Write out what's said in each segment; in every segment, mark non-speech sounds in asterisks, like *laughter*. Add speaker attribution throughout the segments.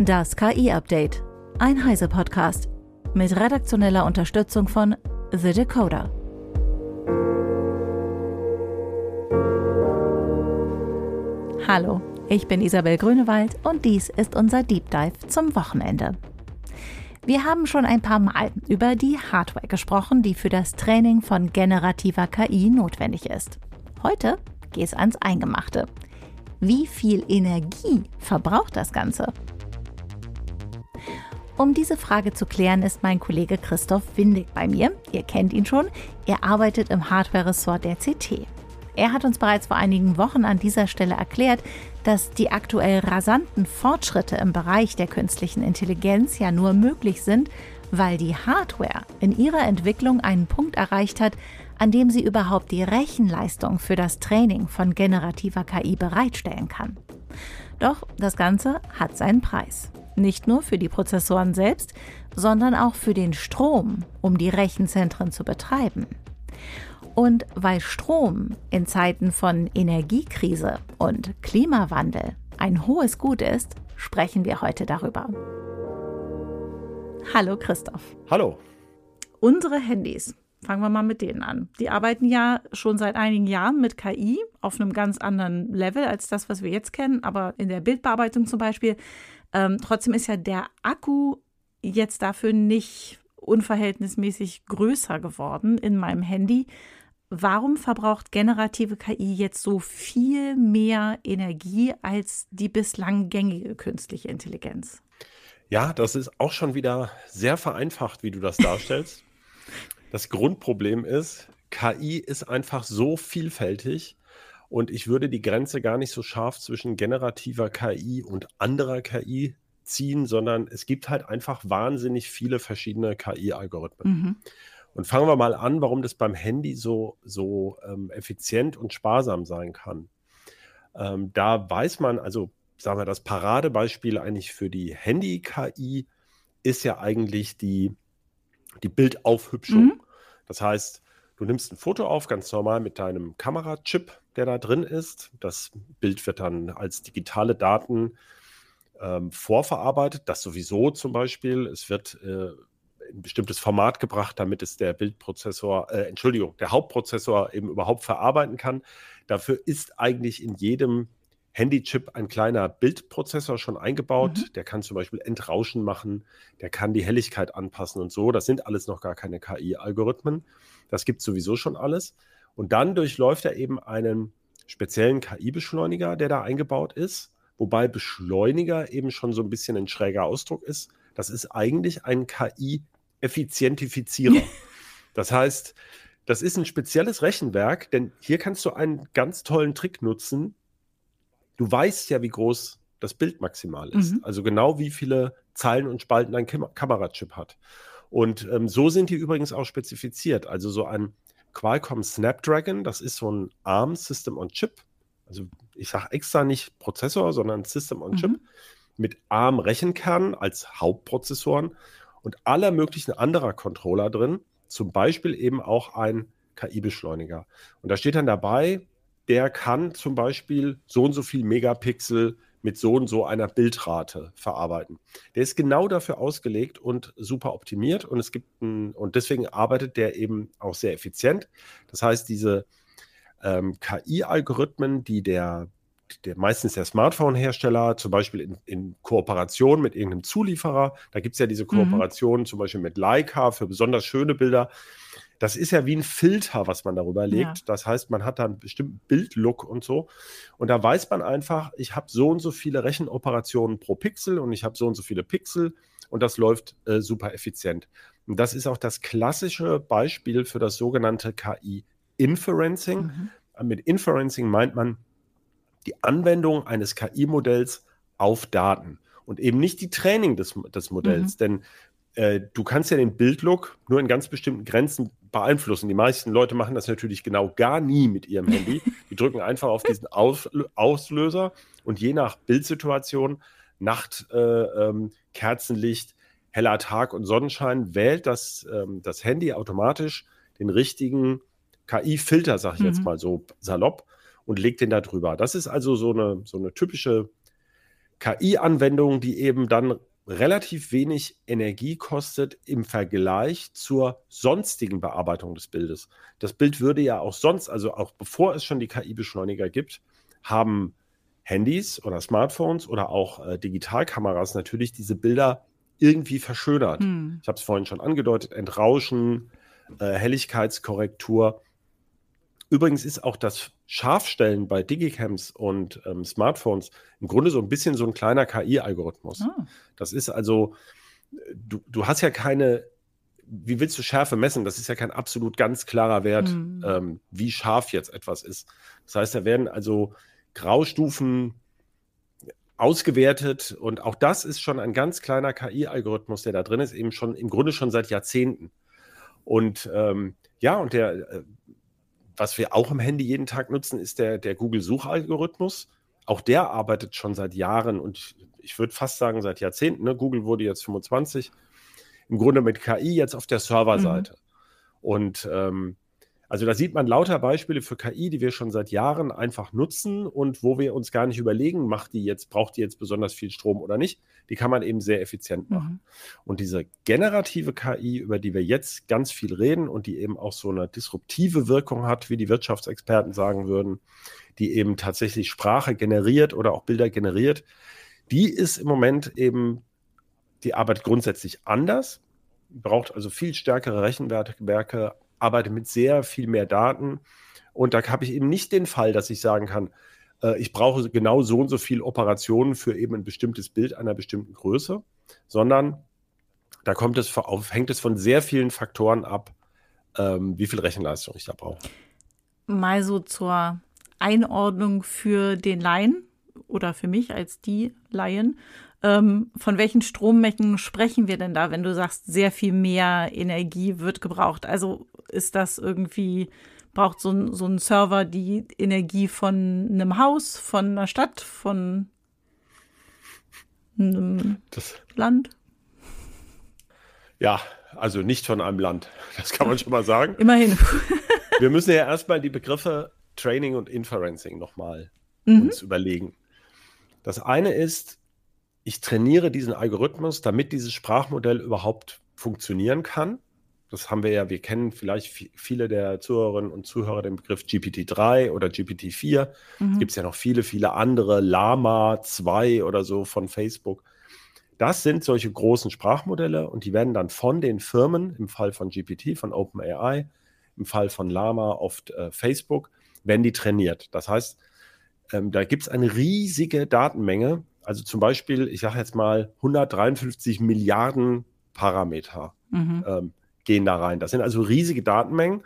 Speaker 1: Das KI-Update. Ein Heise-Podcast. Mit redaktioneller Unterstützung von The Decoder. Hallo, ich bin Isabel Grünewald und dies ist unser Deep Dive zum Wochenende. Wir haben schon ein paar Mal über die Hardware gesprochen, die für das Training von generativer KI notwendig ist. Heute geht es ans Eingemachte. Wie viel Energie verbraucht das Ganze? Um diese Frage zu klären, ist mein Kollege Christoph Windig bei mir. Ihr kennt ihn schon. Er arbeitet im Hardware-Ressort der CT. Er hat uns bereits vor einigen Wochen an dieser Stelle erklärt, dass die aktuell rasanten Fortschritte im Bereich der künstlichen Intelligenz ja nur möglich sind, weil die Hardware in ihrer Entwicklung einen Punkt erreicht hat, an dem sie überhaupt die Rechenleistung für das Training von generativer KI bereitstellen kann. Doch das Ganze hat seinen Preis. Nicht nur für die Prozessoren selbst, sondern auch für den Strom, um die Rechenzentren zu betreiben. Und weil Strom in Zeiten von Energiekrise und Klimawandel ein hohes Gut ist, sprechen wir heute darüber. Hallo Christoph.
Speaker 2: Hallo.
Speaker 1: Unsere Handys, fangen wir mal mit denen an. Die arbeiten ja schon seit einigen Jahren mit KI auf einem ganz anderen Level als das, was wir jetzt kennen, aber in der Bildbearbeitung zum Beispiel ähm, trotzdem ist ja der Akku jetzt dafür nicht unverhältnismäßig größer geworden in meinem Handy. Warum verbraucht generative KI jetzt so viel mehr Energie als die bislang gängige künstliche Intelligenz?
Speaker 2: Ja, das ist auch schon wieder sehr vereinfacht, wie du das darstellst. *laughs* das Grundproblem ist, KI ist einfach so vielfältig und ich würde die Grenze gar nicht so scharf zwischen generativer KI und anderer KI ziehen, sondern es gibt halt einfach wahnsinnig viele verschiedene KI-Algorithmen. Mhm. Und fangen wir mal an, warum das beim Handy so, so ähm, effizient und sparsam sein kann. Ähm, da weiß man, also sagen wir, das Paradebeispiel eigentlich für die Handy-KI ist ja eigentlich die, die Bildaufhübschung. Mhm. Das heißt, du nimmst ein Foto auf, ganz normal mit deinem Kamerachip, der da drin ist. Das Bild wird dann als digitale Daten ähm, vorverarbeitet. Das sowieso zum Beispiel. Es wird äh, in ein bestimmtes Format gebracht, damit es der Bildprozessor, äh, Entschuldigung, der Hauptprozessor eben überhaupt verarbeiten kann. Dafür ist eigentlich in jedem Handychip ein kleiner Bildprozessor schon eingebaut. Mhm. Der kann zum Beispiel Entrauschen machen, der kann die Helligkeit anpassen und so. Das sind alles noch gar keine KI-Algorithmen. Das gibt sowieso schon alles. Und dann durchläuft er eben einen speziellen KI-Beschleuniger, der da eingebaut ist, wobei Beschleuniger eben schon so ein bisschen ein schräger Ausdruck ist. Das ist eigentlich ein KI-Effizientifizierer. *laughs* das heißt, das ist ein spezielles Rechenwerk, denn hier kannst du einen ganz tollen Trick nutzen. Du weißt ja, wie groß das Bild maximal ist. Mhm. Also genau wie viele Zeilen und Spalten ein Kam Kamerachip hat. Und ähm, so sind die übrigens auch spezifiziert. Also so ein Qualcomm Snapdragon. Das ist so ein ARM System on Chip. Also ich sage extra nicht Prozessor, sondern System on Chip mhm. mit ARM Rechenkernen als Hauptprozessoren und aller möglichen anderer Controller drin. Zum Beispiel eben auch ein KI-Beschleuniger. Und da steht dann dabei, der kann zum Beispiel so und so viel Megapixel mit so und so einer Bildrate verarbeiten. Der ist genau dafür ausgelegt und super optimiert und es gibt ein, und deswegen arbeitet der eben auch sehr effizient. Das heißt, diese ähm, KI-Algorithmen, die der, der meistens der Smartphone-Hersteller, zum Beispiel in, in, Kooperation mit irgendeinem Zulieferer, da gibt es ja diese mhm. Kooperation mhm. zum Beispiel mit Leica für besonders schöne Bilder das ist ja wie ein Filter, was man darüber legt. Ja. Das heißt, man hat da einen bestimmten Bildlook und so. Und da weiß man einfach, ich habe so und so viele Rechenoperationen pro Pixel und ich habe so und so viele Pixel und das läuft äh, super effizient. Und das ist auch das klassische Beispiel für das sogenannte KI-Inferencing. Mhm. Mit Inferencing meint man die Anwendung eines KI-Modells auf Daten und eben nicht die Training des, des Modells. Mhm. Denn äh, du kannst ja den Bildlook nur in ganz bestimmten Grenzen beeinflussen. Die meisten Leute machen das natürlich genau gar nie mit ihrem Handy. Die drücken einfach auf diesen Aus Auslöser und je nach Bildsituation, Nacht, äh, ähm, Kerzenlicht, heller Tag und Sonnenschein wählt das, ähm, das Handy automatisch den richtigen KI-Filter, sag ich mhm. jetzt mal so salopp, und legt den da drüber. Das ist also so eine, so eine typische KI-Anwendung, die eben dann relativ wenig Energie kostet im Vergleich zur sonstigen Bearbeitung des Bildes. Das Bild würde ja auch sonst, also auch bevor es schon die KI-Beschleuniger gibt, haben Handys oder Smartphones oder auch äh, Digitalkameras natürlich diese Bilder irgendwie verschönert. Hm. Ich habe es vorhin schon angedeutet, Entrauschen, äh, Helligkeitskorrektur. Übrigens ist auch das Scharfstellen bei Digicams und ähm, Smartphones im Grunde so ein bisschen so ein kleiner KI-Algorithmus. Ah. Das ist also, du, du hast ja keine, wie willst du Schärfe messen? Das ist ja kein absolut ganz klarer Wert, mhm. ähm, wie scharf jetzt etwas ist. Das heißt, da werden also Graustufen ausgewertet und auch das ist schon ein ganz kleiner KI-Algorithmus, der da drin ist, eben schon im Grunde schon seit Jahrzehnten. Und ähm, ja, und der, äh, was wir auch im Handy jeden Tag nutzen, ist der, der Google-Suchalgorithmus. Auch der arbeitet schon seit Jahren und ich würde fast sagen seit Jahrzehnten. Ne? Google wurde jetzt 25. Im Grunde mit KI jetzt auf der Serverseite. Mhm. Und ähm, also da sieht man lauter Beispiele für KI, die wir schon seit Jahren einfach nutzen und wo wir uns gar nicht überlegen, macht die jetzt, braucht die jetzt besonders viel Strom oder nicht. Die kann man eben sehr effizient machen. Mhm. Und diese generative KI, über die wir jetzt ganz viel reden und die eben auch so eine disruptive Wirkung hat, wie die Wirtschaftsexperten sagen würden, die eben tatsächlich Sprache generiert oder auch Bilder generiert, die ist im Moment eben, die arbeitet grundsätzlich anders, braucht also viel stärkere Rechenwerke, arbeite mit sehr viel mehr Daten. Und da habe ich eben nicht den Fall, dass ich sagen kann, äh, ich brauche genau so und so viele Operationen für eben ein bestimmtes Bild einer bestimmten Größe, sondern da kommt es auf, hängt es von sehr vielen Faktoren ab, ähm, wie viel Rechenleistung ich da brauche.
Speaker 1: Mal so zur Einordnung für den Laien oder für mich als die Laien. Ähm, von welchen Strommengen sprechen wir denn da, wenn du sagst, sehr viel mehr Energie wird gebraucht? Also ist das irgendwie, braucht so ein, so ein Server die Energie von einem Haus, von einer Stadt, von einem das, Land?
Speaker 2: Ja, also nicht von einem Land. *laughs* Das kann man schon mal sagen.
Speaker 1: Immerhin. *laughs*
Speaker 2: Wir müssen ja erstmal die Begriffe Training und Inferencing nochmal mhm. uns überlegen. Das eine ist, ich trainiere diesen Algorithmus, damit dieses Sprachmodell überhaupt funktionieren kann. Das haben wir ja, wir kennen vielleicht viele der Zuhörerinnen und Zuhörer den Begriff GPT-3 oder GPT-4. Mhm. Gibt es ja noch viele, viele andere, Lama 2 oder so von Facebook. Das sind solche großen Sprachmodelle und die werden dann von den Firmen, im Fall von GPT, von OpenAI, im Fall von Lama oft äh, Facebook, werden die trainiert. Das heißt, ähm, da gibt es eine riesige Datenmenge. Also zum Beispiel, ich sage jetzt mal 153 Milliarden Parameter. Mhm. Ähm, gehen da rein. Das sind also riesige Datenmengen.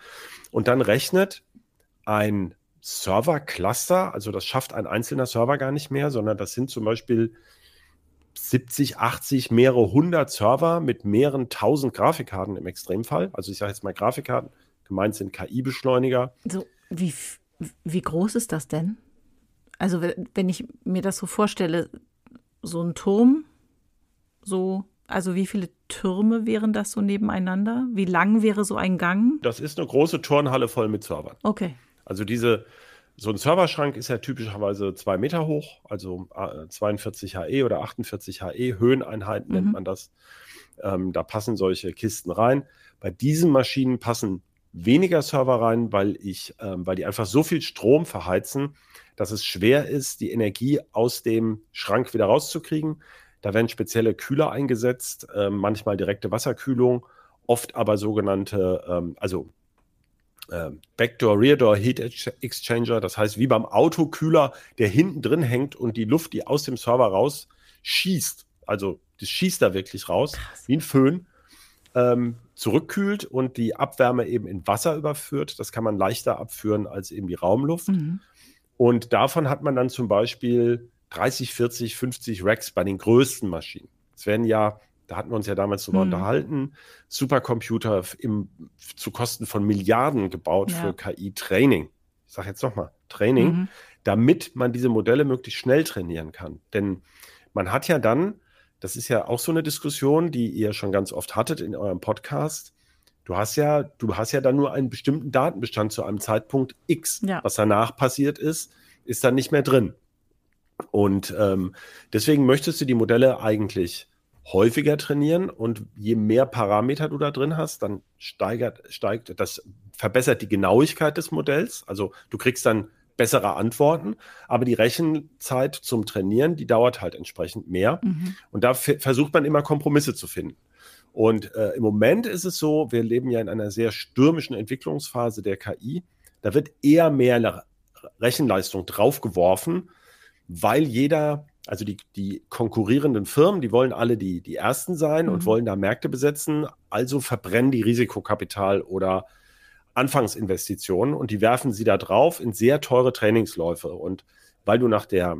Speaker 2: Und dann rechnet ein Server-Cluster, also das schafft ein einzelner Server gar nicht mehr, sondern das sind zum Beispiel 70, 80, mehrere hundert Server mit mehreren tausend Grafikkarten im Extremfall. Also ich sage jetzt mal Grafikkarten, gemeint sind KI-Beschleuniger.
Speaker 1: So, wie, wie groß ist das denn? Also wenn ich mir das so vorstelle, so ein Turm, so also wie viele Türme wären das so nebeneinander? Wie lang wäre so ein Gang?
Speaker 2: Das ist eine große Turnhalle voll mit Servern.
Speaker 1: Okay.
Speaker 2: Also diese, so ein Serverschrank ist ja typischerweise zwei Meter hoch, also 42 äh, HE oder 48 HE, Höheneinheiten mhm. nennt man das. Ähm, da passen solche Kisten rein. Bei diesen Maschinen passen weniger Server rein, weil ich, ähm, weil die einfach so viel Strom verheizen, dass es schwer ist, die Energie aus dem Schrank wieder rauszukriegen. Da werden spezielle Kühler eingesetzt, äh, manchmal direkte Wasserkühlung, oft aber sogenannte, ähm, also äh, Backdoor, Reardoor Heat Exchanger, das heißt wie beim Autokühler, der hinten drin hängt und die Luft, die aus dem Server raus schießt, also das schießt da wirklich raus, Krass. wie ein Föhn, ähm, zurückkühlt und die Abwärme eben in Wasser überführt. Das kann man leichter abführen als eben die Raumluft. Mhm. Und davon hat man dann zum Beispiel 30, 40, 50 Racks bei den größten Maschinen. Es werden ja, da hatten wir uns ja damals drüber mhm. unterhalten, Supercomputer im, zu Kosten von Milliarden gebaut ja. für KI-Training. Ich sage jetzt nochmal, Training, mhm. damit man diese Modelle möglichst schnell trainieren kann. Denn man hat ja dann, das ist ja auch so eine Diskussion, die ihr schon ganz oft hattet in eurem Podcast. Du hast ja, du hast ja dann nur einen bestimmten Datenbestand zu einem Zeitpunkt X. Ja. Was danach passiert ist, ist dann nicht mehr drin. Und ähm, deswegen möchtest du die Modelle eigentlich häufiger trainieren und je mehr Parameter du da drin hast, dann steigert, steigt, das verbessert die Genauigkeit des Modells. Also du kriegst dann bessere Antworten, aber die Rechenzeit zum Trainieren, die dauert halt entsprechend mehr. Mhm. Und da versucht man immer Kompromisse zu finden. Und äh, im Moment ist es so, wir leben ja in einer sehr stürmischen Entwicklungsphase der KI. Da wird eher mehr Rechenleistung draufgeworfen, weil jeder, also die, die konkurrierenden Firmen, die wollen alle die, die Ersten sein mhm. und wollen da Märkte besetzen, also verbrennen die Risikokapital oder Anfangsinvestitionen und die werfen sie da drauf in sehr teure Trainingsläufe. Und weil du nach der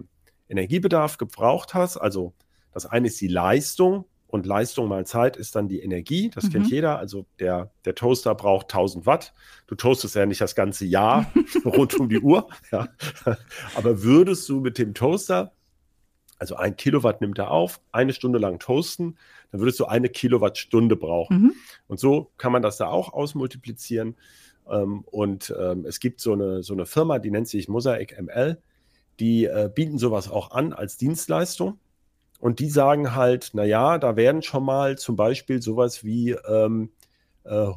Speaker 2: Energiebedarf gebraucht hast, also das eine ist die Leistung und Leistung mal Zeit ist dann die Energie, das mhm. kennt jeder. Also der, der Toaster braucht 1000 Watt. Du toastest ja nicht das ganze Jahr *laughs* rund um die Uhr. Ja. Aber würdest du mit dem Toaster, also ein Kilowatt nimmt er auf, eine Stunde lang toasten, dann würdest du eine Kilowattstunde brauchen. Mhm. Und so kann man das da auch ausmultiplizieren. Ähm, und ähm, es gibt so eine, so eine Firma, die nennt sich Mosaic ML. Die äh, bieten sowas auch an als Dienstleistung. Und die sagen halt, naja, da werden schon mal zum Beispiel sowas wie ähm, äh,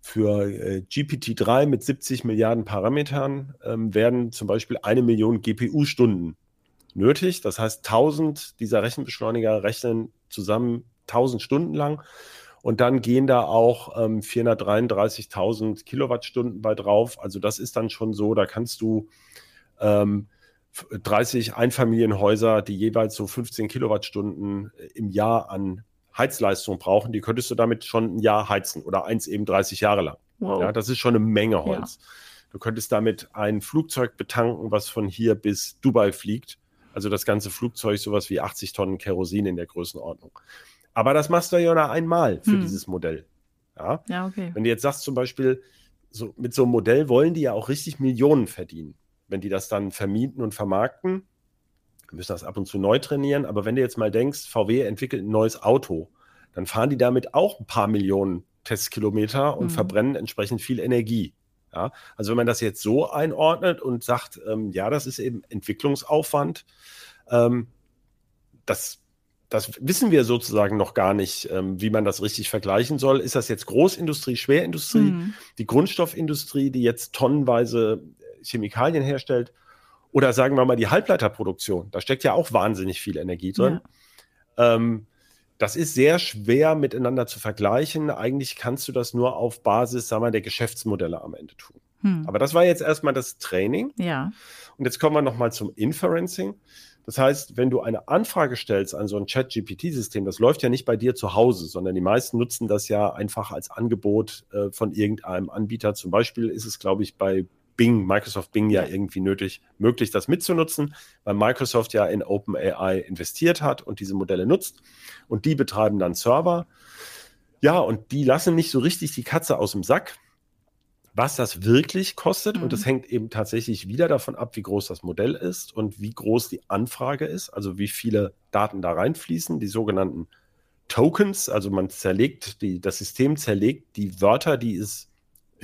Speaker 2: für äh, GPT-3 mit 70 Milliarden Parametern ähm, werden zum Beispiel eine Million GPU-Stunden nötig. Das heißt, 1000 dieser Rechenbeschleuniger rechnen zusammen 1000 Stunden lang. Und dann gehen da auch ähm, 433.000 Kilowattstunden bei drauf. Also das ist dann schon so, da kannst du ähm, 30 Einfamilienhäuser, die jeweils so 15 Kilowattstunden äh, im Jahr an Heizleistung brauchen, die könntest du damit schon ein Jahr heizen oder eins eben 30 Jahre lang. Wow. Ja, das ist schon eine Menge Holz. Ja. Du könntest damit ein Flugzeug betanken, was von hier bis Dubai fliegt. Also das ganze Flugzeug sowas wie 80 Tonnen Kerosin in der Größenordnung. Aber das machst du ja nur einmal für hm. dieses Modell. Ja? ja, okay. Wenn du jetzt sagst zum Beispiel, so, mit so einem Modell wollen die ja auch richtig Millionen verdienen. Wenn die das dann vermieten und vermarkten, müssen das ab und zu neu trainieren. Aber wenn du jetzt mal denkst, VW entwickelt ein neues Auto, dann fahren die damit auch ein paar Millionen Testkilometer und mhm. verbrennen entsprechend viel Energie. Ja, also wenn man das jetzt so einordnet und sagt, ähm, ja, das ist eben Entwicklungsaufwand, ähm, das das wissen wir sozusagen noch gar nicht, ähm, wie man das richtig vergleichen soll. Ist das jetzt Großindustrie, Schwerindustrie, mhm. die Grundstoffindustrie, die jetzt tonnenweise Chemikalien herstellt? Oder sagen wir mal die Halbleiterproduktion? Da steckt ja auch wahnsinnig viel Energie drin. Ja. Ähm, das ist sehr schwer miteinander zu vergleichen. Eigentlich kannst du das nur auf Basis, sagen wir, der Geschäftsmodelle am Ende tun. Hm. Aber das war jetzt erstmal das Training.
Speaker 1: Ja.
Speaker 2: Und jetzt kommen wir nochmal zum Inferencing. Das heißt, wenn du eine Anfrage stellst an so ein Chat-GPT-System, das läuft ja nicht bei dir zu Hause, sondern die meisten nutzen das ja einfach als Angebot äh, von irgendeinem Anbieter. Zum Beispiel ist es, glaube ich, bei Bing, Microsoft Bing ja irgendwie nötig, möglich, das mitzunutzen, weil Microsoft ja in OpenAI investiert hat und diese Modelle nutzt. Und die betreiben dann Server. Ja, und die lassen nicht so richtig die Katze aus dem Sack was das wirklich kostet. Mhm. Und das mhm. hängt eben tatsächlich wieder davon ab, wie groß das Modell ist und wie groß die Anfrage ist, also wie viele Daten da reinfließen, die sogenannten Tokens. Also man zerlegt, die, das System zerlegt die Wörter, die es,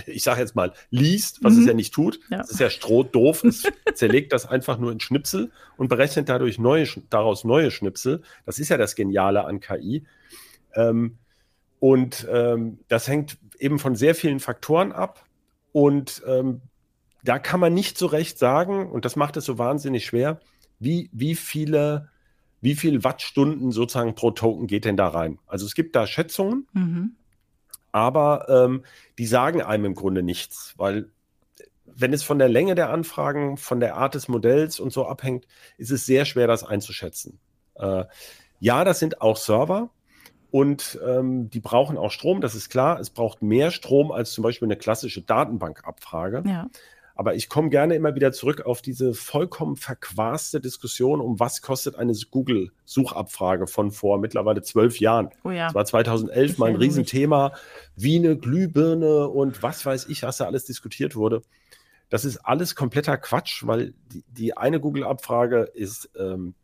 Speaker 2: ich sage jetzt mal, liest, was mhm. es ja nicht tut. Ja. Das ist ja strohdoof. Es *laughs* zerlegt das einfach nur in Schnipsel und berechnet dadurch neue, daraus neue Schnipsel. Das ist ja das Geniale an KI. Ähm, und ähm, das hängt eben von sehr vielen Faktoren ab. Und ähm, da kann man nicht so recht sagen, und das macht es so wahnsinnig schwer, wie, wie viele, wie viel Wattstunden sozusagen pro Token geht denn da rein? Also es gibt da Schätzungen, mhm. aber ähm, die sagen einem im Grunde nichts, weil wenn es von der Länge der Anfragen, von der Art des Modells und so abhängt, ist es sehr schwer, das einzuschätzen. Äh, ja, das sind auch Server, und ähm, die brauchen auch Strom, das ist klar. Es braucht mehr Strom als zum Beispiel eine klassische Datenbankabfrage. Ja. Aber ich komme gerne immer wieder zurück auf diese vollkommen verquaste Diskussion, um was kostet eine Google-Suchabfrage von vor mittlerweile zwölf Jahren. Oh ja. Das war 2011 ich mal ein Riesenthema, wie eine Glühbirne und was weiß ich, was da alles diskutiert wurde. Das ist alles kompletter Quatsch, weil die, die eine Google-Abfrage ist, ähm,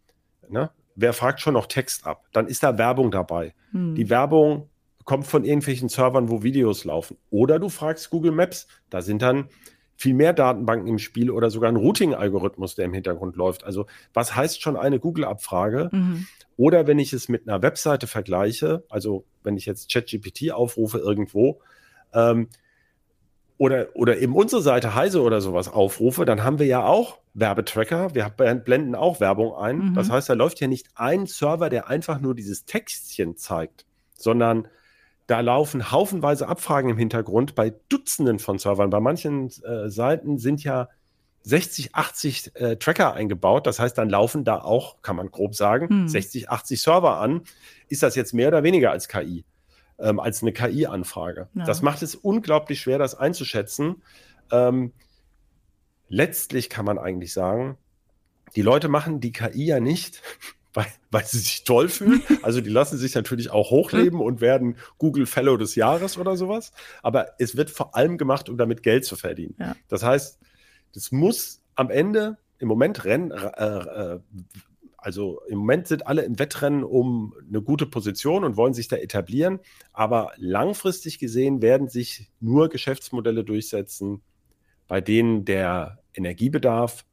Speaker 2: ne, wer fragt schon noch Text ab? Dann ist da Werbung dabei. Hm. Die Werbung kommt von irgendwelchen Servern, wo Videos laufen. Oder du fragst Google Maps, da sind dann viel mehr Datenbanken im Spiel oder sogar ein Routing-Algorithmus, der im Hintergrund läuft. Also was heißt schon eine Google-Abfrage? Mhm. Oder wenn ich es mit einer Webseite vergleiche, also wenn ich jetzt ChatGPT aufrufe irgendwo, ähm, oder, oder eben unsere Seite Heise oder sowas aufrufe, dann haben wir ja auch Werbetracker. Wir blenden auch Werbung ein. Mhm. Das heißt, da läuft ja nicht ein Server, der einfach nur dieses Textchen zeigt, sondern da laufen haufenweise Abfragen im Hintergrund bei Dutzenden von Servern. Bei manchen äh, Seiten sind ja 60, 80 äh, Tracker eingebaut. Das heißt, dann laufen da auch, kann man grob sagen, hm. 60, 80 Server an. Ist das jetzt mehr oder weniger als KI? Ähm, als eine KI-Anfrage. Ja. Das macht es unglaublich schwer, das einzuschätzen. Ähm, letztlich kann man eigentlich sagen, die Leute machen die KI ja nicht, *laughs* weil, weil sie sich toll fühlen. *laughs* Also die lassen sich natürlich auch hochleben und werden Google Fellow des Jahres oder sowas. Aber es wird vor allem gemacht, um damit Geld zu verdienen. Ja. Das heißt, das muss am Ende im Moment rennen, äh, äh, also im Moment sind alle im Wettrennen um eine gute Position und wollen sich da etablieren. Aber langfristig gesehen werden sich nur Geschäftsmodelle durchsetzen, bei denen der Energiebedarf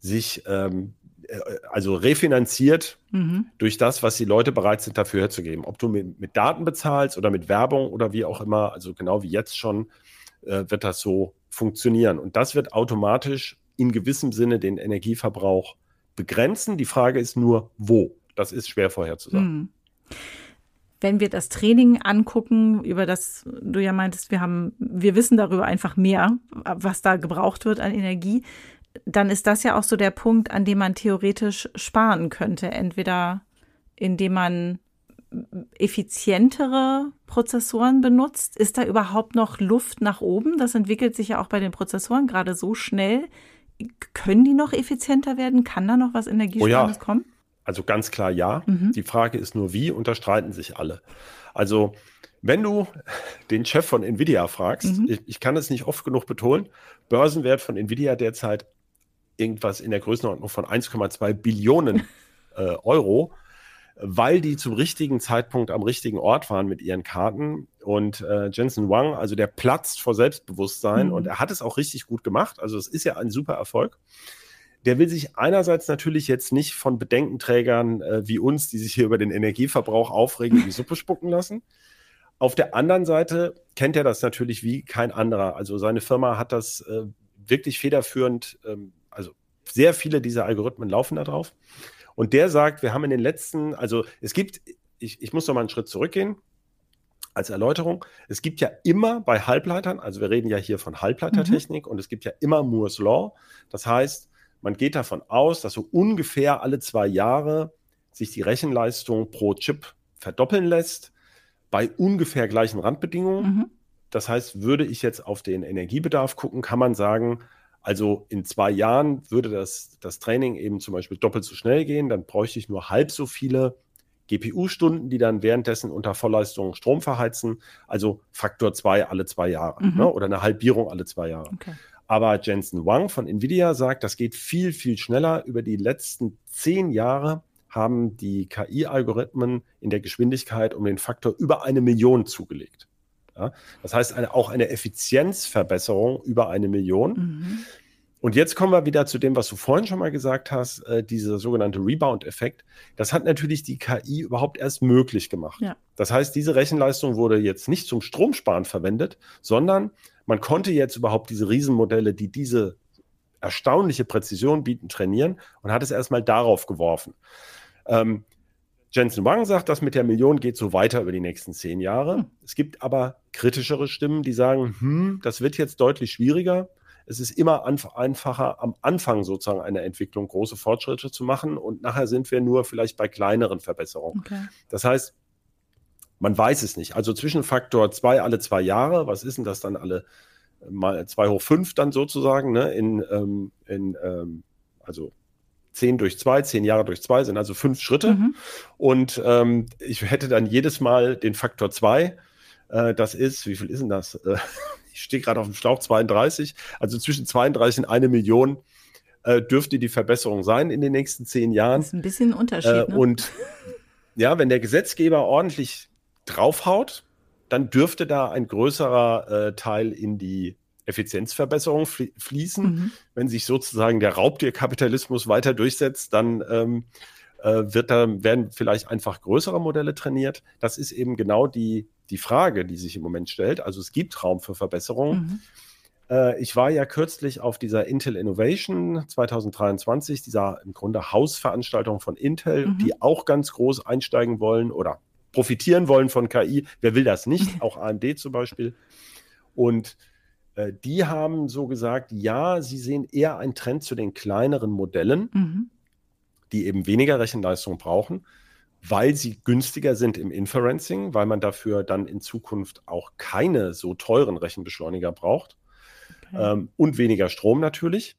Speaker 2: sich ähm, äh, also refinanziert mhm. durch das, was die Leute bereit sind, dafür herzugeben. Ob du mit, mit, Daten bezahlst oder mit Werbung oder wie auch immer, also genau wie jetzt schon, äh, wird das so funktionieren. Und das wird automatisch in gewissem Sinne den Energieverbrauch begrenzen. Die Frage ist nur, wo. Das ist schwer vorherzusagen. Mhm.
Speaker 1: Wenn wir das Training angucken, über das du ja meintest, wir haben, wir wissen darüber einfach mehr, was da gebraucht wird an Energie dann ist das ja auch so der Punkt, an dem man theoretisch sparen könnte. Entweder indem man effizientere Prozessoren benutzt. Ist da überhaupt noch Luft nach oben? Das entwickelt sich ja auch bei den Prozessoren gerade so schnell. Können die noch effizienter werden? Kann da noch was Energiesparendes oh ja. kommen?
Speaker 2: Also ganz klar ja. Mhm. Die Frage ist nur wie und da streiten sich alle. Also wenn du *laughs* den Chef von Nvidia fragst, mhm. ich, ich, kann es nicht oft genug betonen, Börsenwert von Nvidia derzeit irgendwas in der Größenordnung von 1,2 Billionen *laughs* äh, Euro, weil die zum richtigen Zeitpunkt am richtigen Ort waren mit ihren Karten. Und äh, Jensen Wang, also der platzt vor Selbstbewusstsein mhm. und er hat es auch richtig gut gemacht. Also es ist ja ein super Erfolg. Der will sich einerseits natürlich jetzt nicht von Bedenkenträgern äh, wie uns, die sich hier über den Energieverbrauch aufregen, in die Suppe spucken lassen. Auf der anderen Seite kennt er das natürlich wie kein anderer. Also seine Firma hat das äh, wirklich federführend ähm, also sehr viele dieser Algorithmen laufen da drauf. Und der sagt, wir haben in den letzten, also es gibt, ich, ich muss noch mal einen Schritt zurückgehen als Erläuterung. Es gibt ja immer bei Halbleitern, also wir reden ja hier von Halbleitertechnik mhm. und es gibt ja immer Moore's Law. Das heißt, man geht davon aus, dass so ungefähr alle zwei Jahre sich die Rechenleistung pro Chip verdoppeln lässt bei ungefähr gleichen Randbedingungen. Mhm. Das heißt, würde ich jetzt auf den Energiebedarf gucken, kann man sagen, also in zwei Jahren würde das, das Training eben zum Beispiel doppelt so schnell gehen, dann bräuchte ich nur halb so viele GPU-Stunden, die dann währenddessen unter Vollleistung Strom verheizen. Also Faktor zwei alle zwei Jahre mhm. ne? oder eine Halbierung alle zwei Jahre. Okay. Aber Jensen Wang von Nvidia sagt, das geht viel, viel schneller. Über die letzten zehn Jahre haben die KI-Algorithmen in der Geschwindigkeit um den Faktor über eine Million zugelegt. Ja? Das heißt eine, auch eine Effizienzverbesserung über eine Million. Mhm. Und jetzt kommen wir wieder zu dem, was du vorhin schon mal gesagt hast, äh, dieser sogenannte Rebound-Effekt. Das hat natürlich die KI überhaupt erst möglich gemacht. Ja. Das heißt, diese Rechenleistung wurde jetzt nicht zum Stromsparen verwendet, sondern man konnte jetzt überhaupt diese Riesenmodelle, die diese erstaunliche Präzision bieten, trainieren und hat es erstmal darauf geworfen. Ähm, Jensen Wang sagt, das mit der Million geht so weiter über die nächsten zehn Jahre. Hm. Es gibt aber kritischere Stimmen, die sagen, hm, das wird jetzt deutlich schwieriger. Es ist immer einfacher, am Anfang sozusagen einer Entwicklung große Fortschritte zu machen und nachher sind wir nur vielleicht bei kleineren Verbesserungen. Okay. Das heißt, man weiß es nicht. Also zwischen Faktor zwei alle zwei Jahre, was ist denn das dann alle mal zwei hoch fünf dann sozusagen, ne, in, ähm, in ähm, also 10 durch 2, 10 Jahre durch 2 sind also fünf Schritte. Mhm. Und ähm, ich hätte dann jedes Mal den Faktor 2. Äh, das ist, wie viel ist denn das? Äh, *laughs* ich stehe gerade auf dem Schlauch 32. Also zwischen 32 und eine Million äh, dürfte die Verbesserung sein in den nächsten zehn Jahren. Das
Speaker 1: ist ein bisschen ein Unterschied. Äh,
Speaker 2: ne? Und *laughs* ja, wenn der Gesetzgeber ordentlich draufhaut, dann dürfte da ein größerer äh, Teil in die Effizienzverbesserung fließen. Mhm. Wenn sich sozusagen der Raubtierkapitalismus weiter durchsetzt, dann ähm, äh, wird da, werden vielleicht einfach größere Modelle trainiert. Das ist eben genau die, die Frage, die sich im Moment stellt. Also es gibt Raum für Verbesserungen. Mhm. Äh, ich war ja kürzlich auf dieser Intel Innovation 2023, dieser im Grunde Hausveranstaltung von Intel, mhm. die auch ganz groß einsteigen wollen oder profitieren wollen von KI. Wer will das nicht? *laughs* Auch AMD zum Beispiel. Und die haben so gesagt, ja, sie sehen eher einen Trend zu den kleineren Modellen, mhm. die eben weniger Rechenleistung brauchen, weil sie günstiger sind im Inferencing, weil man dafür dann in Zukunft auch keine so teuren Rechenbeschleuniger braucht okay. ähm, und weniger Strom natürlich.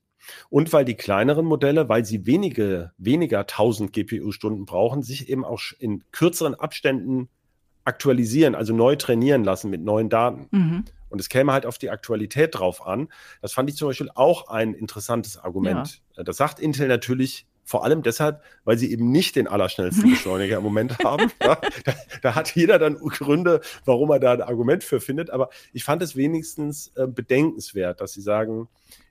Speaker 2: Und weil die kleineren Modelle, weil sie wenige, weniger 1000 GPU-Stunden brauchen, sich eben auch in kürzeren Abständen aktualisieren, also neu trainieren lassen mit neuen Daten. Mhm. Und es käme halt auf die Aktualität drauf an. Das fand ich zum Beispiel auch ein interessantes Argument. Ja. Das sagt Intel natürlich vor allem deshalb, weil sie eben nicht den allerschnellsten *laughs* Beschleuniger im Moment haben. Ja, da, da, hat jeder dann Gründe, warum er da ein Argument für findet. Aber ich fand es wenigstens äh, bedenkenswert, dass sie sagen,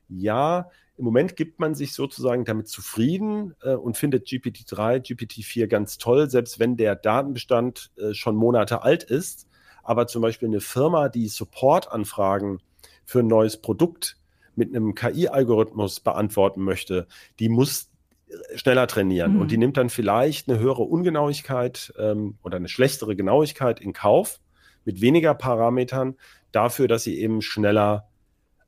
Speaker 2: ja, im Moment gibt man sich sozusagen damit zufrieden äh, und findet GPT-3, GPT-4 ganz toll, selbst wenn der Datenbestand äh, schon Monate alt ist. Aber zum Beispiel eine Firma, die Support-Anfragen für ein neues Produkt mit einem KI-Algorithmus beantworten möchte, die muss schneller trainieren. Mhm. Und die nimmt dann vielleicht eine höhere Ungenauigkeit ähm, oder eine schlechtere Genauigkeit in Kauf mit weniger Parametern dafür, dass sie eben schneller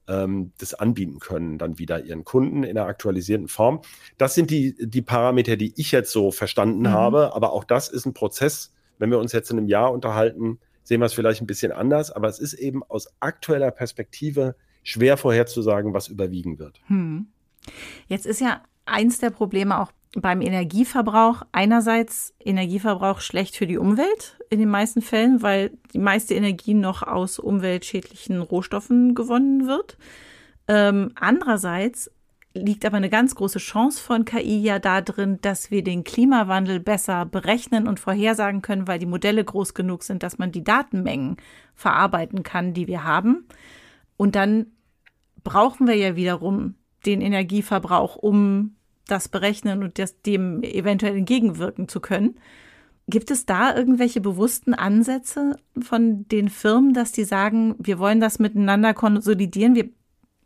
Speaker 2: ähm, das anbieten können, dann wieder ihren Kunden in einer aktualisierten Form. Das sind die, die Parameter, die ich jetzt so verstanden mhm. habe. Aber auch das ist ein Prozess. Wenn wir uns jetzt in einem Jahr unterhalten, sehen wir es vielleicht ein bisschen anders. Aber es ist eben aus aktueller Perspektive schwer vorherzusagen, was überwiegen wird. Hm.
Speaker 1: Jetzt ist ja eins der Probleme auch beim Energieverbrauch. Einerseits Energieverbrauch schlecht für die Umwelt in den meisten Fällen, weil die meiste Energie noch aus umweltschädlichen Rohstoffen gewonnen wird. Ähm, andererseits liegt aber eine ganz große Chance von KI ja darin, dass wir den Klimawandel besser berechnen und vorhersagen können, weil die Modelle groß genug sind, dass man die Datenmengen verarbeiten kann, die wir haben. Und dann brauchen wir ja wiederum den Energieverbrauch, um das berechnen und das, dem eventuell entgegenwirken zu können. Gibt es da irgendwelche bewussten Ansätze von den Firmen, dass die sagen, wir wollen das miteinander konsolidieren? Wir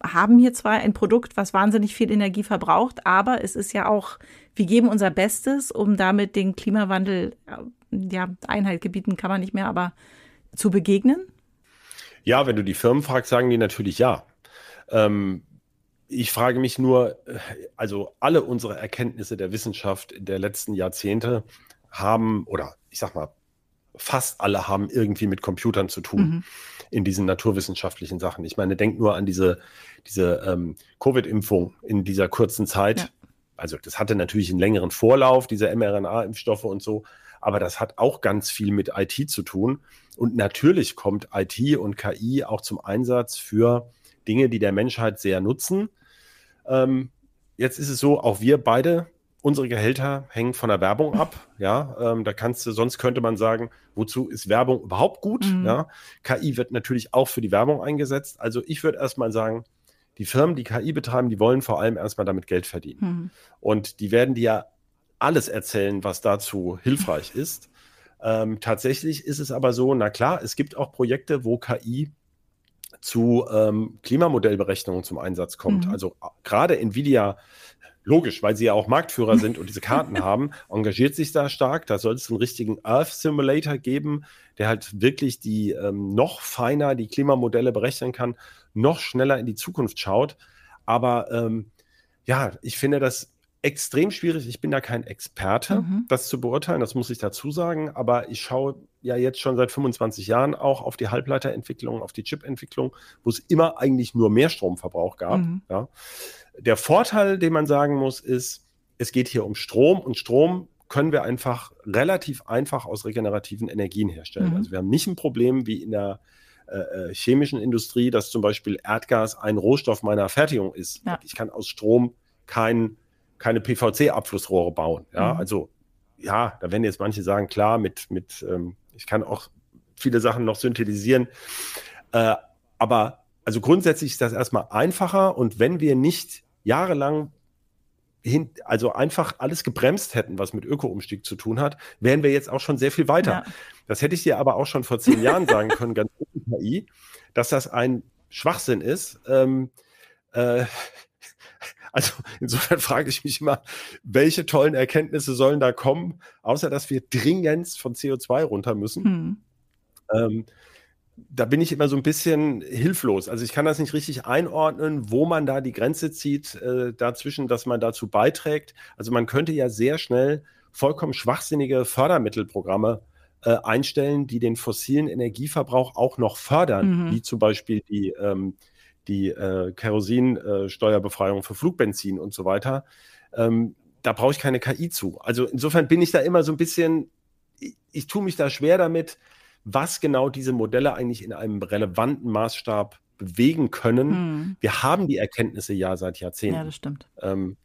Speaker 1: haben hier zwar ein Produkt, was wahnsinnig viel Energie verbraucht, aber es ist ja auch, wir geben unser Bestes, um damit den Klimawandel, ja, Einhalt gebieten kann man nicht mehr, aber zu begegnen?
Speaker 2: Ja, wenn du die Firmen fragst, sagen die natürlich ja. Ähm, ich frage mich nur, also alle unsere Erkenntnisse der Wissenschaft der letzten Jahrzehnte haben, oder ich sag mal, fast alle haben irgendwie mit Computern zu tun mhm. in diesen naturwissenschaftlichen Sachen. Ich meine, denk nur an diese, diese ähm, Covid-Impfung in dieser kurzen Zeit. Ja. Also das hatte natürlich einen längeren Vorlauf, diese mRNA-Impfstoffe und so, aber das hat auch ganz viel mit IT zu tun. Und natürlich kommt IT und KI auch zum Einsatz für Dinge, die der Menschheit sehr nutzen. Ähm, jetzt ist es so, auch wir beide, unsere Gehälter hängen von der Werbung ab. Ja, ähm, da kannst du, sonst könnte man sagen, wozu ist Werbung überhaupt gut? Mhm. Ja, KI wird natürlich auch für die Werbung eingesetzt. Also ich würde erstmal sagen, die Firmen, die KI betreiben, die wollen vor allem erstmal damit Geld verdienen. Mhm. Und die werden dir alles erzählen, was dazu hilfreich ist. *laughs* Ähm, tatsächlich ist es aber so, na klar, es gibt auch Projekte, wo KI zu ähm, Klimamodellberechnungen zum Einsatz kommt. Mhm. Also gerade Nvidia, logisch, weil sie ja auch Marktführer sind und diese *laughs* Karten haben, engagiert sich da stark. Da soll es einen richtigen Earth Simulator geben, der halt wirklich die ähm, noch feiner die Klimamodelle berechnen kann, noch schneller in die Zukunft schaut. Aber ähm, ja, ich finde das extrem schwierig. Ich bin da kein Experte, mhm. das zu beurteilen, das muss ich dazu sagen. Aber ich schaue ja jetzt schon seit 25 Jahren auch auf die Halbleiterentwicklung, auf die Chipentwicklung, wo es immer eigentlich nur mehr Stromverbrauch gab. Mhm. Ja. Der Vorteil, den man sagen muss, ist, es geht hier um Strom und Strom können wir einfach relativ einfach aus regenerativen Energien herstellen. Mhm. Also wir haben nicht ein Problem wie in der äh, äh chemischen Industrie, dass zum Beispiel Erdgas ein Rohstoff meiner Fertigung ist. Ja. Ich kann aus Strom kein, keine PVC-Abflussrohre bauen. Ja, mhm. also ja, da werden jetzt manche sagen, klar, mit, mit ähm, ich kann auch viele Sachen noch synthetisieren. Äh, aber also grundsätzlich ist das erstmal einfacher und wenn wir nicht jahrelang hin, also einfach alles gebremst hätten, was mit Öko-Umstieg zu tun hat, wären wir jetzt auch schon sehr viel weiter. Ja. Das hätte ich dir aber auch schon vor zehn *laughs* Jahren sagen können, ganz ohne KI, dass das ein Schwachsinn ist. Ähm, äh, also insofern *laughs* frage ich mich immer, welche tollen Erkenntnisse sollen da kommen, außer dass wir dringend von CO2 runter müssen. Hm. Ähm, da bin ich immer so ein bisschen hilflos. Also ich kann das nicht richtig einordnen, wo man da die Grenze zieht äh, dazwischen, dass man dazu beiträgt. Also man könnte ja sehr schnell vollkommen schwachsinnige Fördermittelprogramme äh, einstellen, die den fossilen Energieverbrauch auch noch fördern, mhm. wie zum Beispiel die, ähm, die äh, Kerosinsteuerbefreiung für Flugbenzin und so weiter. Ähm, da brauche ich keine KI zu. Also insofern bin ich da immer so ein bisschen, ich, ich tue mich da schwer damit, was genau diese Modelle eigentlich in einem relevanten Maßstab bewegen können. Hm. Wir haben die Erkenntnisse ja seit Jahrzehnten.
Speaker 1: Ja, das stimmt.
Speaker 2: Ähm,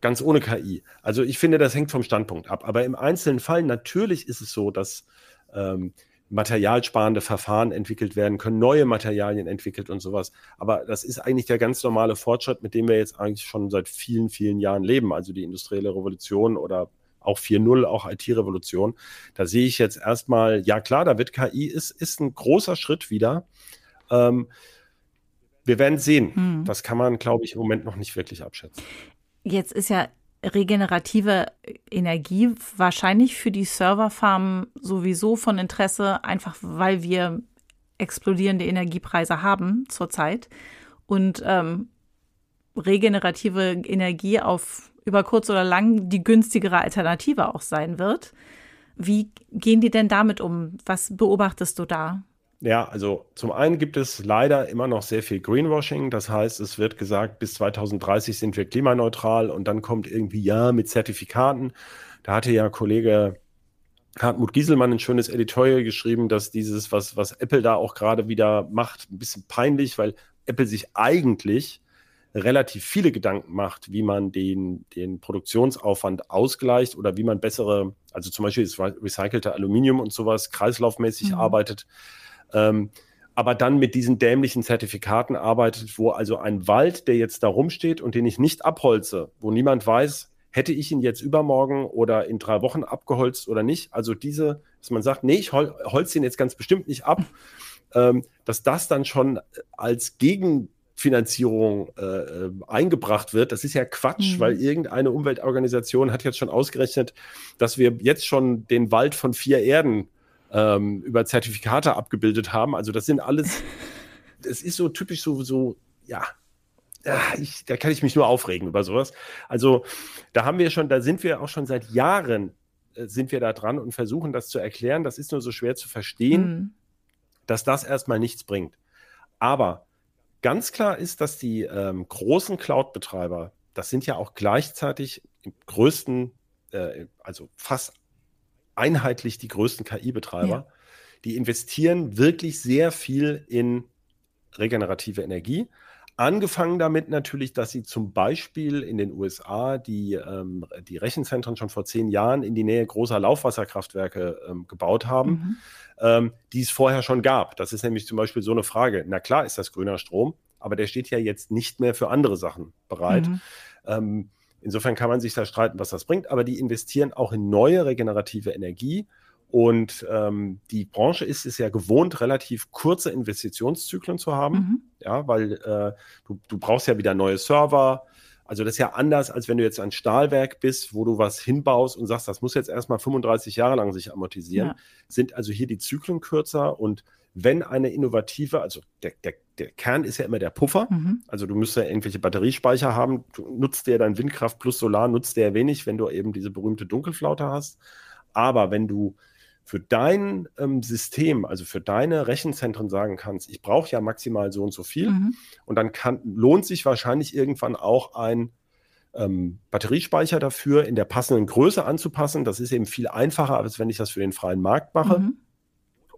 Speaker 2: ganz ohne KI. Also ich finde, das hängt vom Standpunkt ab. Aber im einzelnen Fall natürlich ist es so, dass ähm, materialsparende Verfahren entwickelt werden können, neue Materialien entwickelt und sowas. Aber das ist eigentlich der ganz normale Fortschritt, mit dem wir jetzt eigentlich schon seit vielen, vielen Jahren leben. Also die industrielle Revolution oder auch 4.0, auch IT-Revolution. Da sehe ich jetzt erstmal, ja klar, da wird KI, ist, ist ein großer Schritt wieder. Ähm, wir werden sehen. Hm. Das kann man, glaube ich, im Moment noch nicht wirklich abschätzen.
Speaker 1: Jetzt ist ja regenerative Energie wahrscheinlich für die Serverfarmen sowieso von Interesse, einfach weil wir explodierende Energiepreise haben zurzeit. Und ähm, regenerative Energie auf über kurz oder lang die günstigere Alternative auch sein wird. Wie gehen die denn damit um? Was beobachtest du da?
Speaker 2: Ja, also zum einen gibt es leider immer noch sehr viel Greenwashing. Das heißt, es wird gesagt, bis 2030 sind wir klimaneutral und dann kommt irgendwie ja mit Zertifikaten. Da hatte ja Kollege Hartmut Gieselmann ein schönes Editorial geschrieben, dass dieses, was, was Apple da auch gerade wieder macht, ein bisschen peinlich, weil Apple sich eigentlich relativ viele Gedanken macht, wie man den, den Produktionsaufwand ausgleicht oder wie man bessere, also zum Beispiel das recycelte Aluminium und sowas, kreislaufmäßig mhm. arbeitet. Ähm, aber dann mit diesen dämlichen Zertifikaten arbeitet, wo also ein Wald, der jetzt da rumsteht und den ich nicht abholze, wo niemand weiß, hätte ich ihn jetzt übermorgen oder in drei Wochen abgeholzt oder nicht. Also diese, dass man sagt, nee, ich hol, holze ihn jetzt ganz bestimmt nicht ab, ähm, dass das dann schon als Gegen Finanzierung äh, äh, eingebracht wird. Das ist ja Quatsch, mhm. weil irgendeine Umweltorganisation hat jetzt schon ausgerechnet, dass wir jetzt schon den Wald von vier Erden ähm, über Zertifikate abgebildet haben. Also das sind alles, *laughs* es ist so typisch so, so ja, ich, da kann ich mich nur aufregen über sowas. Also da haben wir schon, da sind wir auch schon seit Jahren äh, sind wir da dran und versuchen das zu erklären. Das ist nur so schwer zu verstehen, mhm. dass das erstmal nichts bringt. Aber Ganz klar ist, dass die ähm, großen Cloud-Betreiber, das sind ja auch gleichzeitig im größten, äh, also fast einheitlich die größten KI-Betreiber, ja. die investieren wirklich sehr viel in regenerative Energie. Angefangen damit natürlich, dass sie zum Beispiel in den USA die, ähm, die Rechenzentren schon vor zehn Jahren in die Nähe großer Laufwasserkraftwerke ähm, gebaut haben, mhm. ähm, die es vorher schon gab. Das ist nämlich zum Beispiel so eine Frage. Na klar ist das grüner Strom, aber der steht ja jetzt nicht mehr für andere Sachen bereit. Mhm. Insofern kann man sich da streiten, was das bringt, aber die investieren auch in neue regenerative Energie und ähm, die Branche ist es ja gewohnt, relativ kurze Investitionszyklen zu haben, mhm. ja, weil äh, du, du brauchst ja wieder neue Server. Also das ist ja anders, als wenn du jetzt ein Stahlwerk bist, wo du was hinbaust und sagst, das muss jetzt erstmal 35 Jahre lang sich amortisieren. Ja. Sind also hier die Zyklen kürzer und wenn eine innovative, also der, der, der Kern ist ja immer der Puffer, mhm. also du müsstest ja irgendwelche Batteriespeicher haben, du nutzt dir dein Windkraft plus Solar, nutzt der wenig, wenn du eben diese berühmte Dunkelflaute hast. Aber wenn du für dein ähm, System, also für deine Rechenzentren sagen kannst, ich brauche ja maximal so und so viel. Mhm. Und dann kann, lohnt sich wahrscheinlich irgendwann auch ein ähm, Batteriespeicher dafür in der passenden Größe anzupassen. Das ist eben viel einfacher, als wenn ich das für den freien Markt mache. Mhm.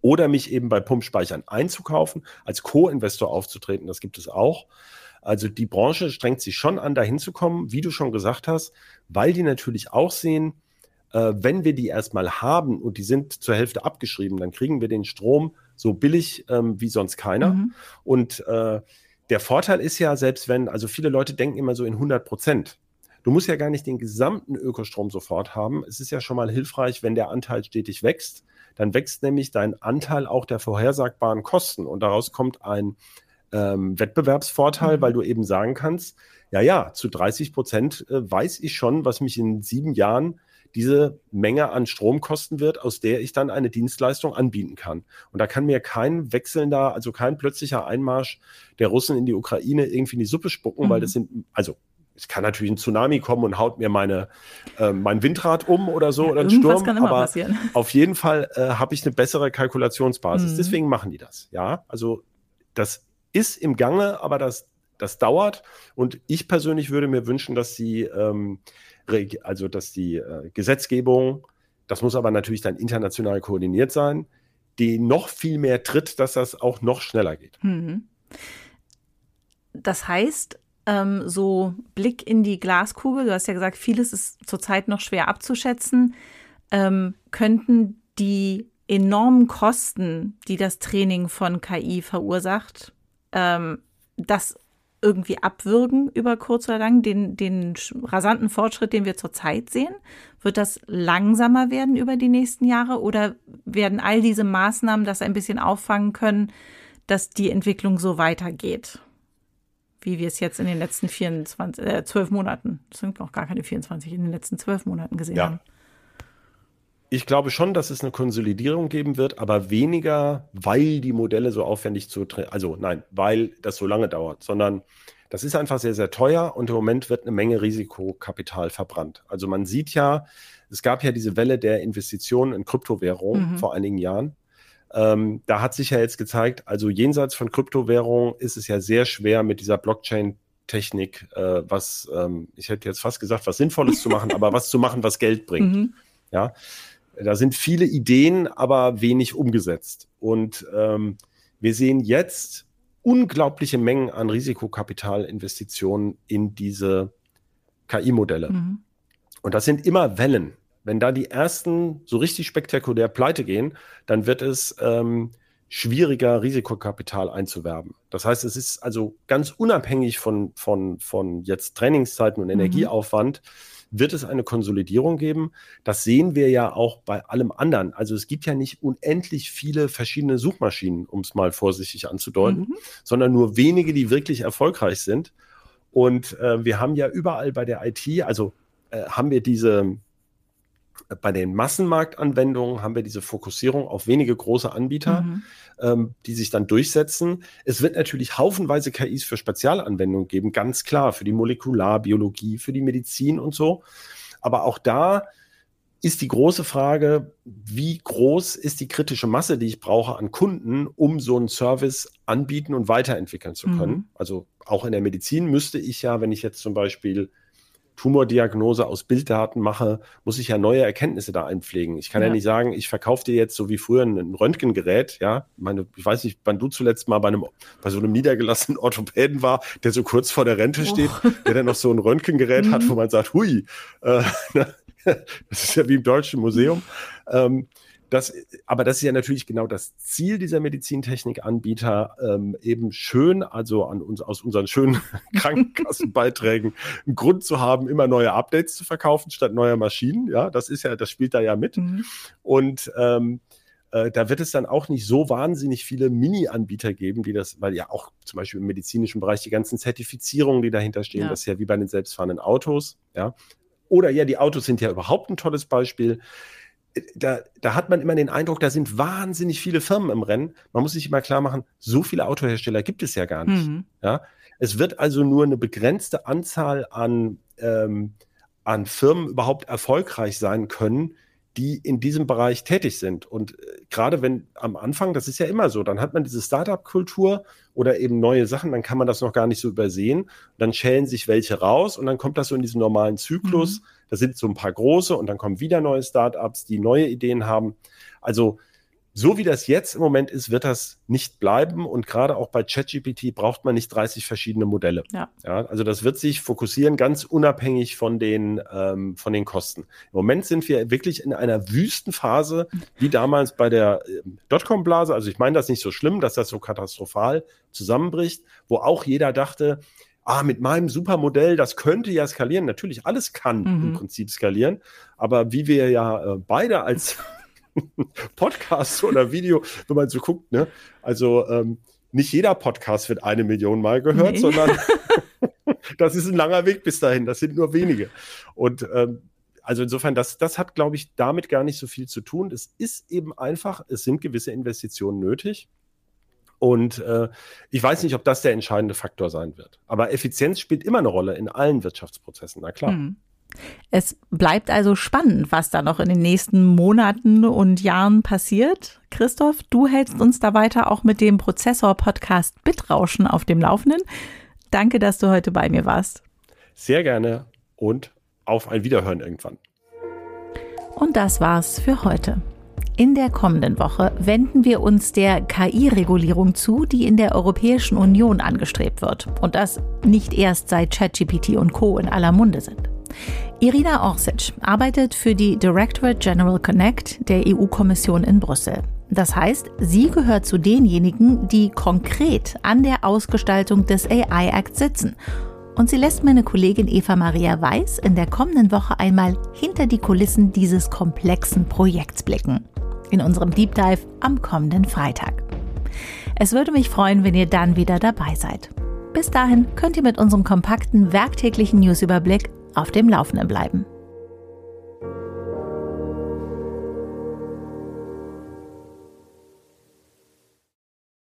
Speaker 2: Oder mich eben bei Pumpspeichern einzukaufen, als Co-Investor aufzutreten. Das gibt es auch. Also die Branche strengt sich schon an, dahin zu kommen, wie du schon gesagt hast, weil die natürlich auch sehen, äh, wenn wir die erstmal haben und die sind zur Hälfte abgeschrieben, dann kriegen wir den Strom so billig ähm, wie sonst keiner. Mhm. Und äh, der Vorteil ist ja, selbst wenn, also viele Leute denken immer so in 100 Prozent. Du musst ja gar nicht den gesamten Ökostrom sofort haben. Es ist ja schon mal hilfreich, wenn der Anteil stetig wächst. Dann wächst nämlich dein Anteil auch der vorhersagbaren Kosten und daraus kommt ein ähm, Wettbewerbsvorteil, mhm. weil du eben sagen kannst, ja, ja, zu 30 Prozent äh, weiß ich schon, was mich in sieben Jahren diese Menge an Strom kosten wird, aus der ich dann eine Dienstleistung anbieten kann. Und da kann mir kein wechselnder, also kein plötzlicher Einmarsch der Russen in die Ukraine irgendwie in die Suppe spucken, mhm. weil das sind, also es kann natürlich ein Tsunami kommen und haut mir meine, äh, mein Windrad um oder so ja, oder ein Sturm. Kann immer aber passieren. *laughs* auf jeden Fall äh, habe ich eine bessere Kalkulationsbasis. Mhm. Deswegen machen die das. Ja, also das ist im Gange, aber das, das dauert. Und ich persönlich würde mir wünschen, dass die, ähm, also dass die äh, Gesetzgebung, das muss aber natürlich dann international koordiniert sein, die noch viel mehr tritt, dass das auch noch schneller geht. Mhm.
Speaker 1: Das heißt, ähm, so Blick in die Glaskugel, du hast ja gesagt, vieles ist zurzeit noch schwer abzuschätzen, ähm, könnten die enormen Kosten, die das Training von KI verursacht, ähm, das irgendwie abwürgen über kurz oder lang, den, den rasanten Fortschritt, den wir zurzeit sehen? Wird das langsamer werden über die nächsten Jahre oder werden all diese Maßnahmen das ein bisschen auffangen können, dass die Entwicklung so weitergeht? Wie wir es jetzt in den letzten 24, äh, 12 Monaten, das sind noch gar keine 24, in den letzten 12 Monaten gesehen ja. haben.
Speaker 2: Ich glaube schon, dass es eine Konsolidierung geben wird, aber weniger, weil die Modelle so aufwendig zu, also nein, weil das so lange dauert, sondern das ist einfach sehr, sehr teuer und im Moment wird eine Menge Risikokapital verbrannt. Also man sieht ja, es gab ja diese Welle der Investitionen in Kryptowährungen mhm. vor einigen Jahren. Ähm, da hat sich ja jetzt gezeigt, also jenseits von Kryptowährungen ist es ja sehr schwer mit dieser Blockchain Technik, äh, was, ähm, ich hätte jetzt fast gesagt, was Sinnvolles zu machen, *laughs* aber was zu machen, was Geld bringt. Mhm. Ja, da sind viele Ideen, aber wenig umgesetzt. Und ähm, wir sehen jetzt unglaubliche Mengen an Risikokapitalinvestitionen in diese KI-Modelle. Mhm. Und das sind immer Wellen. Wenn da die ersten so richtig spektakulär pleite gehen, dann wird es ähm, schwieriger, Risikokapital einzuwerben. Das heißt, es ist also ganz unabhängig von, von, von jetzt Trainingszeiten und mhm. Energieaufwand, wird es eine Konsolidierung geben. Das sehen wir ja auch bei allem anderen. Also es gibt ja nicht unendlich viele verschiedene Suchmaschinen, um es mal vorsichtig anzudeuten, mhm. sondern nur wenige, die wirklich erfolgreich sind. Und äh, wir haben ja überall bei der IT, also äh, haben wir diese, bei den Massenmarktanwendungen haben wir diese Fokussierung auf wenige große Anbieter, mhm. ähm, die sich dann durchsetzen. Es wird natürlich haufenweise KIs für Spezialanwendungen geben, ganz klar, für die Molekularbiologie, für die Medizin und so. Aber auch da ist die große Frage, wie groß ist die kritische Masse, die ich brauche an Kunden, um so einen Service anbieten und weiterentwickeln zu können. Mhm. Also auch in der Medizin müsste ich ja, wenn ich jetzt zum Beispiel Tumordiagnose aus Bilddaten mache, muss ich ja neue Erkenntnisse da einpflegen. Ich kann ja, ja nicht sagen, ich verkaufe dir jetzt so wie früher ein Röntgengerät, ja. Ich meine, ich weiß nicht, wann du zuletzt mal bei einem, bei so einem niedergelassenen *laughs* Orthopäden war, der so kurz vor der Rente steht, oh. der dann noch so ein Röntgengerät hat, wo man sagt, hui, äh, *laughs* das ist ja wie im Deutschen Museum. Ähm, das, aber das ist ja natürlich genau das Ziel dieser Medizintechnikanbieter, ähm, eben schön, also an uns, aus unseren schönen *laughs* Krankenkassenbeiträgen einen Grund zu haben, immer neue Updates zu verkaufen statt neuer Maschinen. Ja, das ist ja, das spielt da ja mit. Mhm. Und ähm, äh, da wird es dann auch nicht so wahnsinnig viele Mini-Anbieter geben, die das, weil ja auch zum Beispiel im medizinischen Bereich die ganzen Zertifizierungen, die dahinter stehen, ja. das ist ja wie bei den selbstfahrenden Autos, ja. Oder ja, die Autos sind ja überhaupt ein tolles Beispiel da, da hat man immer den Eindruck, da sind wahnsinnig viele Firmen im Rennen. Man muss sich immer klar machen, so viele Autohersteller gibt es ja gar nicht. Mhm. Ja? Es wird also nur eine begrenzte Anzahl an, ähm, an Firmen überhaupt erfolgreich sein können, die in diesem Bereich tätig sind. Und äh, gerade wenn am Anfang, das ist ja immer so, dann hat man diese Startup-Kultur oder eben neue Sachen, dann kann man das noch gar nicht so übersehen. Dann schälen sich welche raus und dann kommt das so in diesen normalen Zyklus. Mhm da sind so ein paar große und dann kommen wieder neue Startups, die neue Ideen haben. Also so wie das jetzt im Moment ist, wird das nicht bleiben. Und gerade auch bei ChatGPT braucht man nicht 30 verschiedene Modelle. Ja. ja. also das wird sich fokussieren ganz unabhängig von den, ähm, von den Kosten. Im Moment sind wir wirklich in einer Wüstenphase, wie damals bei der äh, Dotcom-Blase. Also ich meine das nicht so schlimm, dass das so katastrophal zusammenbricht, wo auch jeder dachte, ah, mit meinem Supermodell, das könnte ja skalieren. Natürlich, alles kann mhm. im Prinzip skalieren. Aber wie wir ja äh, beide als *laughs* Podcast oder Video, wenn man so guckt, ne? Also ähm, nicht jeder Podcast wird eine Million Mal gehört, nee. sondern *laughs* das ist ein langer Weg bis dahin. Das sind nur wenige. Und ähm, also insofern, das, das hat, glaube ich, damit gar nicht so viel zu tun. Es ist eben einfach, es sind gewisse Investitionen nötig. Und äh, ich weiß nicht, ob das der entscheidende Faktor sein wird. Aber Effizienz spielt immer eine Rolle in allen Wirtschaftsprozessen, na klar. Mhm.
Speaker 1: Es bleibt also spannend, was da noch in den nächsten Monaten und Jahren passiert. Christoph, du hältst uns da weiter auch mit dem Prozessor-Podcast Bitrauschen auf dem Laufenden. Danke, dass du heute bei mir warst.
Speaker 2: Sehr gerne und auf ein Wiederhören irgendwann.
Speaker 1: Und das war's für heute. In der kommenden Woche wenden wir uns der KI-Regulierung zu, die in der Europäischen Union angestrebt wird. Und das nicht erst seit ChatGPT und Co. in aller Munde sind. Irina Orsic arbeitet für die Directorate General Connect der EU-Kommission in Brüssel. Das heißt, sie gehört zu denjenigen, die konkret an der Ausgestaltung des AI Act sitzen. Und sie lässt meine Kollegin Eva Maria Weiß in der kommenden Woche einmal hinter die Kulissen dieses komplexen Projekts blicken. In unserem Deep Dive am kommenden Freitag. Es würde mich freuen, wenn ihr dann wieder dabei seid. Bis dahin könnt ihr mit unserem kompakten werktäglichen Newsüberblick auf dem Laufenden bleiben.